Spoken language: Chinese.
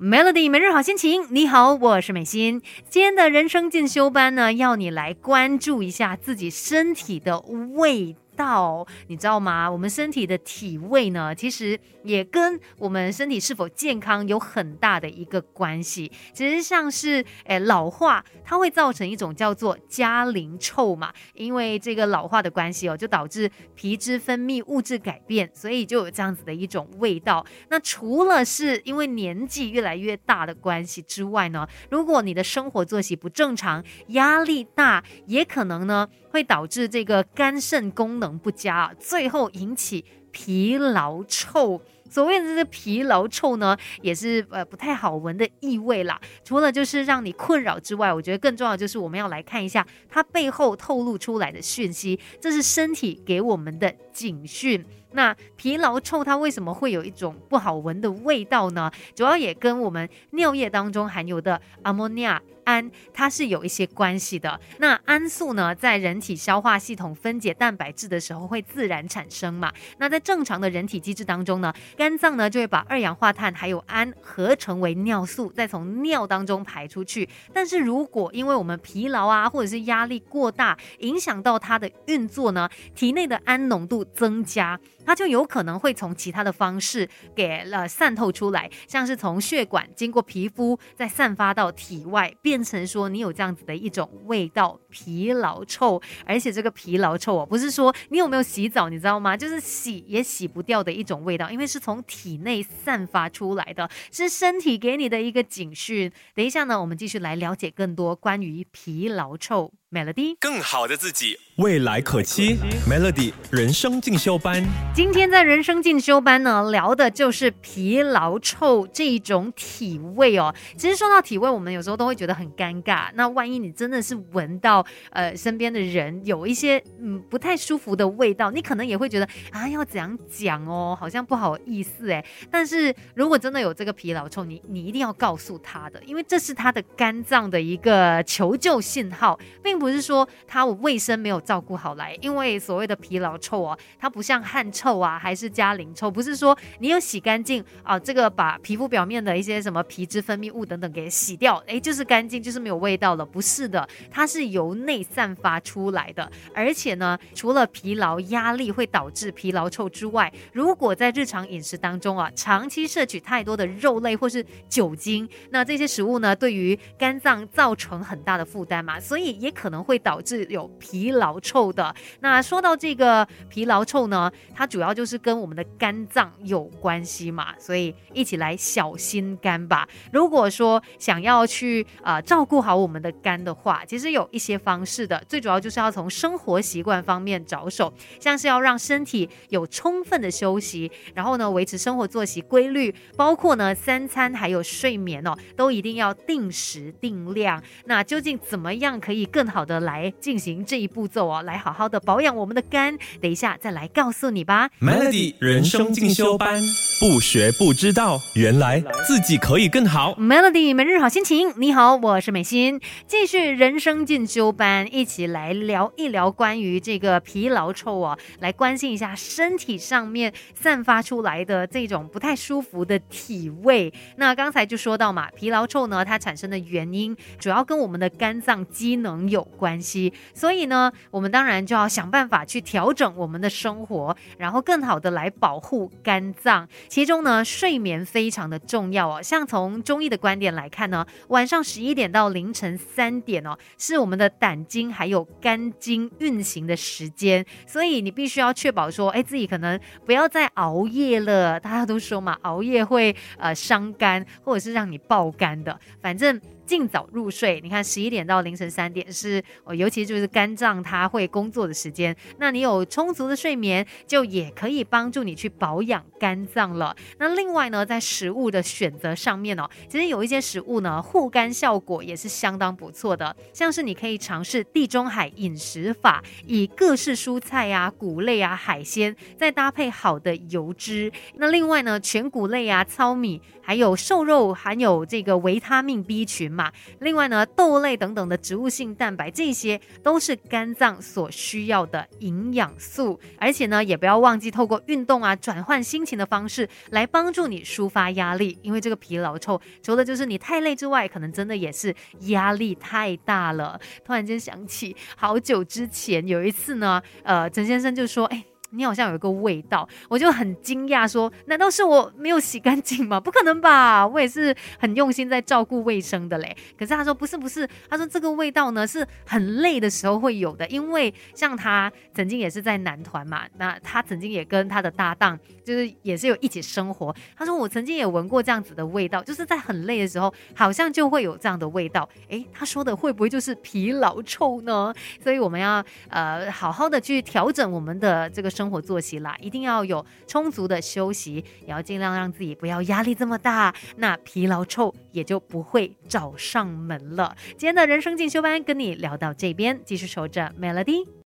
Melody 每日好心情，你好，我是美心。今天的人生进修班呢，要你来关注一下自己身体的味。道，你知道吗？我们身体的体味呢，其实也跟我们身体是否健康有很大的一个关系。其实像是诶老化，它会造成一种叫做加龄臭嘛，因为这个老化的关系哦，就导致皮脂分泌物质改变，所以就有这样子的一种味道。那除了是因为年纪越来越大的关系之外呢，如果你的生活作息不正常，压力大，也可能呢。会导致这个肝肾功能不佳，最后引起疲劳臭。所谓的这个疲劳臭呢，也是呃不太好闻的异味啦。除了就是让你困扰之外，我觉得更重要就是我们要来看一下它背后透露出来的讯息，这是身体给我们的警讯。那疲劳臭它为什么会有一种不好闻的味道呢？主要也跟我们尿液当中含有的阿莫尼亚。胺它是有一些关系的。那氨素呢，在人体消化系统分解蛋白质的时候会自然产生嘛？那在正常的人体机制当中呢，肝脏呢就会把二氧化碳还有氨合成为尿素，再从尿当中排出去。但是如果因为我们疲劳啊，或者是压力过大，影响到它的运作呢，体内的氨浓度增加，它就有可能会从其他的方式给了散透出来，像是从血管经过皮肤再散发到体外变。成说你有这样子的一种味道，疲劳臭，而且这个疲劳臭哦，不是说你有没有洗澡，你知道吗？就是洗也洗不掉的一种味道，因为是从体内散发出来的，是身体给你的一个警讯。等一下呢，我们继续来了解更多关于疲劳臭。Melody，更好的自己，未来可期。Melody 人生进修班，今天在人生进修班呢，聊的就是疲劳臭这种体味哦。其实说到体味，我们有时候都会觉得很尴尬。那万一你真的是闻到呃身边的人有一些嗯不太舒服的味道，你可能也会觉得啊要怎样讲哦，好像不好意思哎。但是如果真的有这个疲劳臭，你你一定要告诉他的，因为这是他的肝脏的一个求救信号，并。不是说它卫生没有照顾好来，因为所谓的疲劳臭啊，它不像汗臭啊，还是加龄臭，不是说你有洗干净啊，这个把皮肤表面的一些什么皮脂分泌物等等给洗掉，哎，就是干净，就是没有味道了，不是的，它是由内散发出来的。而且呢，除了疲劳、压力会导致疲劳臭之外，如果在日常饮食当中啊，长期摄取太多的肉类或是酒精，那这些食物呢，对于肝脏造成很大的负担嘛，所以也可。可能会导致有疲劳臭的。那说到这个疲劳臭呢，它主要就是跟我们的肝脏有关系嘛，所以一起来小心肝吧。如果说想要去啊照顾好我们的肝的话，其实有一些方式的，最主要就是要从生活习惯方面着手，像是要让身体有充分的休息，然后呢维持生活作息规律，包括呢三餐还有睡眠哦，都一定要定时定量。那究竟怎么样可以更好？好的，来进行这一步骤哦，来好好的保养我们的肝。等一下再来告诉你吧。Melody 人生进修班，不学不知道，原来自己可以更好。Melody 每日好心情，你好，我是美心，继续人生进修班，一起来聊一聊关于这个疲劳臭哦，来关心一下身体上面散发出来的这种不太舒服的体味。那刚才就说到嘛，疲劳臭呢，它产生的原因主要跟我们的肝脏机能有。关系，所以呢，我们当然就要想办法去调整我们的生活，然后更好的来保护肝脏。其中呢，睡眠非常的重要哦。像从中医的观点来看呢，晚上十一点到凌晨三点哦，是我们的胆经还有肝经运行的时间，所以你必须要确保说，哎，自己可能不要再熬夜了。大家都说嘛，熬夜会呃伤肝，或者是让你爆肝的，反正。尽早入睡，你看十一点到凌晨三点是哦，尤其就是肝脏它会工作的时间。那你有充足的睡眠，就也可以帮助你去保养肝脏了。那另外呢，在食物的选择上面哦，其实有一些食物呢，护肝效果也是相当不错的。像是你可以尝试地中海饮食法，以各式蔬菜啊、谷类啊、海鲜，再搭配好的油脂。那另外呢，全谷类啊、糙米，还有瘦肉，含有这个维他命 B 群。嘛。另外呢，豆类等等的植物性蛋白，这些都是肝脏所需要的营养素。而且呢，也不要忘记透过运动啊，转换心情的方式来帮助你抒发压力。因为这个疲劳臭，除了就是你太累之外，可能真的也是压力太大了。突然间想起好久之前有一次呢，呃，陈先生就说，哎。你好像有一个味道，我就很惊讶，说难道是我没有洗干净吗？不可能吧，我也是很用心在照顾卫生的嘞。可是他说不是不是，他说这个味道呢是很累的时候会有的，因为像他曾经也是在男团嘛，那他曾经也跟他的搭档就是也是有一起生活。他说我曾经也闻过这样子的味道，就是在很累的时候，好像就会有这样的味道。诶，他说的会不会就是疲劳臭呢？所以我们要呃好好的去调整我们的这个。生活作息啦，一定要有充足的休息，也要尽量让自己不要压力这么大，那疲劳臭也就不会找上门了。今天的人生进修班跟你聊到这边，继续守着 Melody。